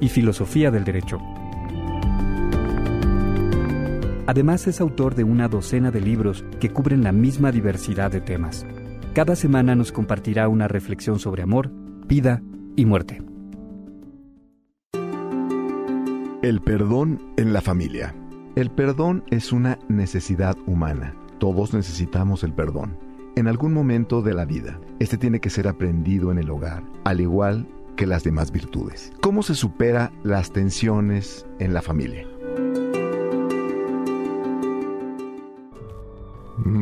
y filosofía del derecho. Además es autor de una docena de libros que cubren la misma diversidad de temas. Cada semana nos compartirá una reflexión sobre amor, vida y muerte. El perdón en la familia. El perdón es una necesidad humana. Todos necesitamos el perdón. En algún momento de la vida, este tiene que ser aprendido en el hogar, al igual que las demás virtudes. ¿Cómo se supera las tensiones en la familia?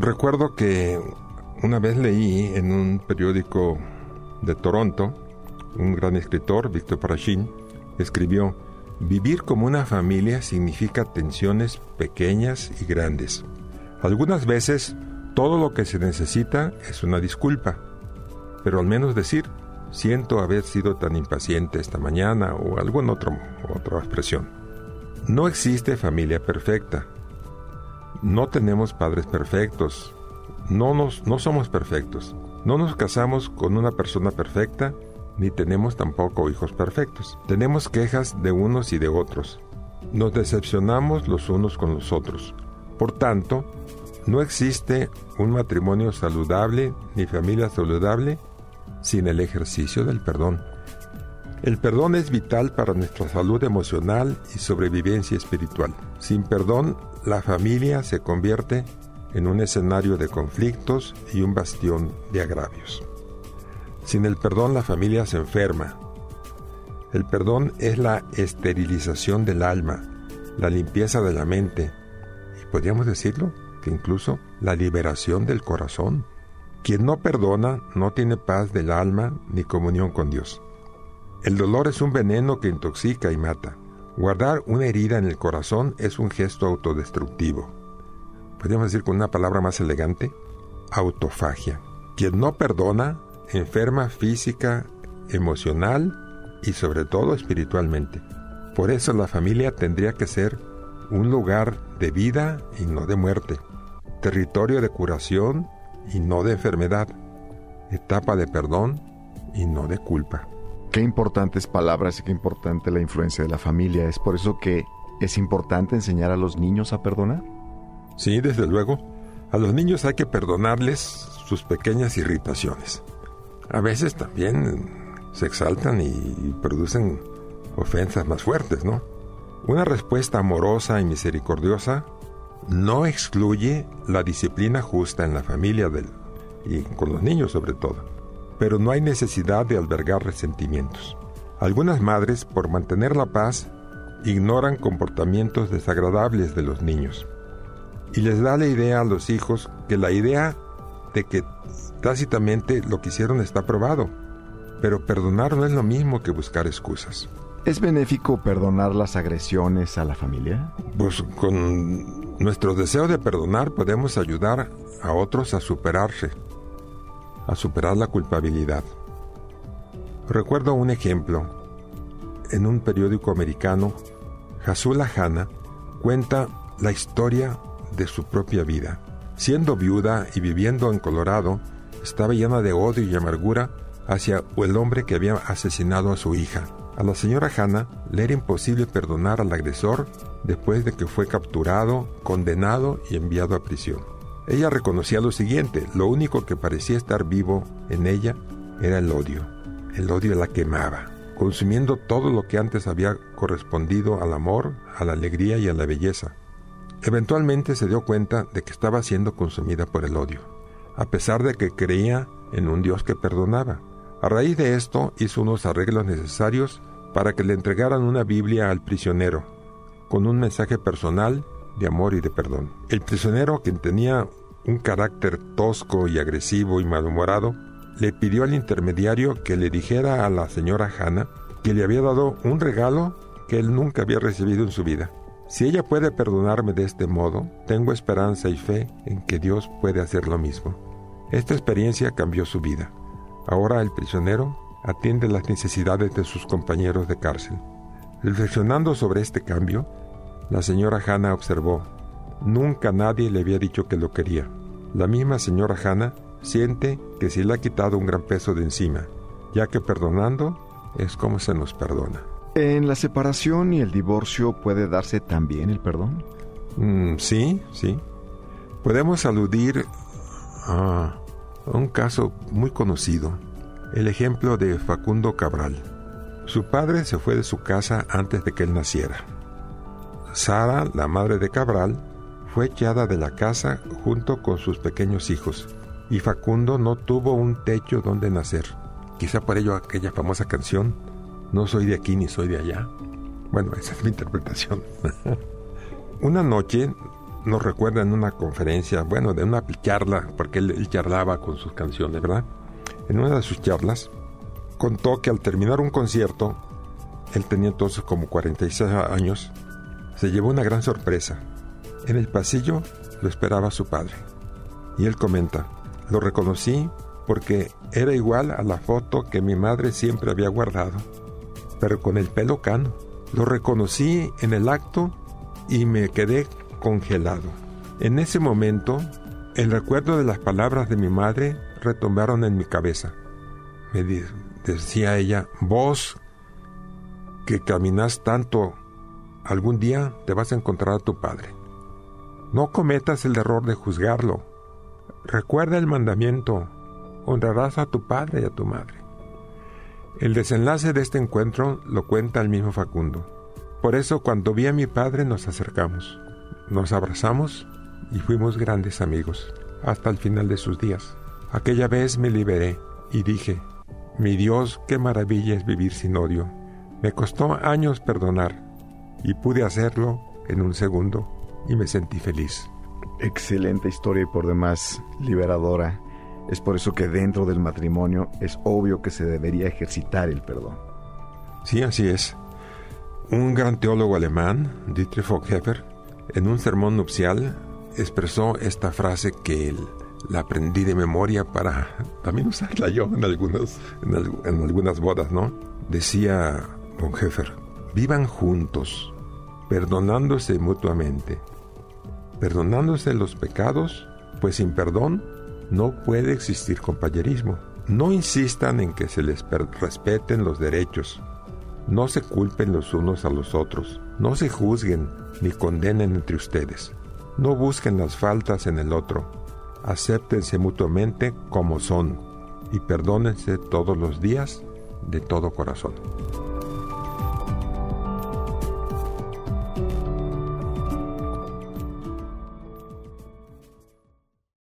Recuerdo que una vez leí en un periódico de Toronto, un gran escritor, Víctor Parashin, escribió, Vivir como una familia significa tensiones pequeñas y grandes. Algunas veces todo lo que se necesita es una disculpa, pero al menos decir, siento haber sido tan impaciente esta mañana o alguna otra, expresión. No existe familia perfecta. No tenemos padres perfectos. No, nos, no somos perfectos. No nos casamos con una persona perfecta ni tenemos tampoco hijos perfectos. Tenemos quejas de unos y de otros. Nos decepcionamos los unos con los otros. Por tanto, no existe un matrimonio saludable ni familia saludable sin el ejercicio del perdón. El perdón es vital para nuestra salud emocional y sobrevivencia espiritual. Sin perdón, la familia se convierte en un escenario de conflictos y un bastión de agravios. Sin el perdón la familia se enferma. El perdón es la esterilización del alma, la limpieza de la mente y podríamos decirlo que incluso la liberación del corazón. Quien no perdona no tiene paz del alma ni comunión con Dios. El dolor es un veneno que intoxica y mata. Guardar una herida en el corazón es un gesto autodestructivo. Podríamos decir con una palabra más elegante, autofagia. Quien no perdona enferma física, emocional y sobre todo espiritualmente. Por eso la familia tendría que ser un lugar de vida y no de muerte, territorio de curación y no de enfermedad, etapa de perdón y no de culpa. Qué importantes palabras y qué importante la influencia de la familia. ¿Es por eso que es importante enseñar a los niños a perdonar? Sí, desde luego. A los niños hay que perdonarles sus pequeñas irritaciones a veces también se exaltan y producen ofensas más fuertes, ¿no? Una respuesta amorosa y misericordiosa no excluye la disciplina justa en la familia del, y con los niños sobre todo, pero no hay necesidad de albergar resentimientos. Algunas madres, por mantener la paz, ignoran comportamientos desagradables de los niños y les da la idea a los hijos que la idea de que tácitamente lo que hicieron está probado. Pero perdonar no es lo mismo que buscar excusas. ¿Es benéfico perdonar las agresiones a la familia? Pues con nuestro deseo de perdonar podemos ayudar a otros a superarse, a superar la culpabilidad. Recuerdo un ejemplo. En un periódico americano, Hasula Hanna cuenta la historia de su propia vida. Siendo viuda y viviendo en Colorado, estaba llena de odio y amargura hacia el hombre que había asesinado a su hija. A la señora Hannah le era imposible perdonar al agresor después de que fue capturado, condenado y enviado a prisión. Ella reconocía lo siguiente, lo único que parecía estar vivo en ella era el odio. El odio la quemaba, consumiendo todo lo que antes había correspondido al amor, a la alegría y a la belleza. Eventualmente se dio cuenta de que estaba siendo consumida por el odio, a pesar de que creía en un Dios que perdonaba. A raíz de esto hizo unos arreglos necesarios para que le entregaran una Biblia al prisionero, con un mensaje personal de amor y de perdón. El prisionero, quien tenía un carácter tosco y agresivo y malhumorado, le pidió al intermediario que le dijera a la señora Hannah que le había dado un regalo que él nunca había recibido en su vida. Si ella puede perdonarme de este modo, tengo esperanza y fe en que Dios puede hacer lo mismo. Esta experiencia cambió su vida. Ahora el prisionero atiende las necesidades de sus compañeros de cárcel. Reflexionando sobre este cambio, la señora Hannah observó, nunca nadie le había dicho que lo quería. La misma señora Hannah siente que se le ha quitado un gran peso de encima, ya que perdonando es como se nos perdona. ¿En la separación y el divorcio puede darse también el perdón? Mm, sí, sí. Podemos aludir a un caso muy conocido, el ejemplo de Facundo Cabral. Su padre se fue de su casa antes de que él naciera. Sara, la madre de Cabral, fue echada de la casa junto con sus pequeños hijos, y Facundo no tuvo un techo donde nacer. Quizá por ello aquella famosa canción no soy de aquí ni soy de allá. Bueno, esa es mi interpretación. una noche, nos recuerda en una conferencia, bueno, de una charla, porque él, charlaba con sus canciones, ¿verdad? En una de sus charlas, contó que al terminar un concierto, él tenía entonces como 46 años, se llevó una gran sorpresa. En el pasillo lo esperaba su padre. Y él comenta, lo reconocí porque era igual a la foto que mi madre siempre había guardado pero con el pelo cano. Lo reconocí en el acto y me quedé congelado. En ese momento, el recuerdo de las palabras de mi madre retumbaron en mi cabeza. Me decía ella, vos que caminas tanto, algún día te vas a encontrar a tu padre. No cometas el error de juzgarlo. Recuerda el mandamiento, honrarás a tu padre y a tu madre. El desenlace de este encuentro lo cuenta el mismo Facundo. Por eso cuando vi a mi padre nos acercamos, nos abrazamos y fuimos grandes amigos, hasta el final de sus días. Aquella vez me liberé y dije, mi Dios, qué maravilla es vivir sin odio. Me costó años perdonar y pude hacerlo en un segundo y me sentí feliz. Excelente historia y por demás liberadora. Es por eso que dentro del matrimonio es obvio que se debería ejercitar el perdón. Sí, así es. Un gran teólogo alemán, Dietrich Bonhoeffer, en un sermón nupcial expresó esta frase que la aprendí de memoria para también usarla yo en, algunos, en, algunas bodas, ¿no? Decía Bonhoeffer, vivan juntos, perdonándose mutuamente, perdonándose los pecados, pues sin perdón no puede existir compañerismo. No insistan en que se les respeten los derechos. No se culpen los unos a los otros. No se juzguen ni condenen entre ustedes. No busquen las faltas en el otro. Acéptense mutuamente como son y perdónense todos los días de todo corazón.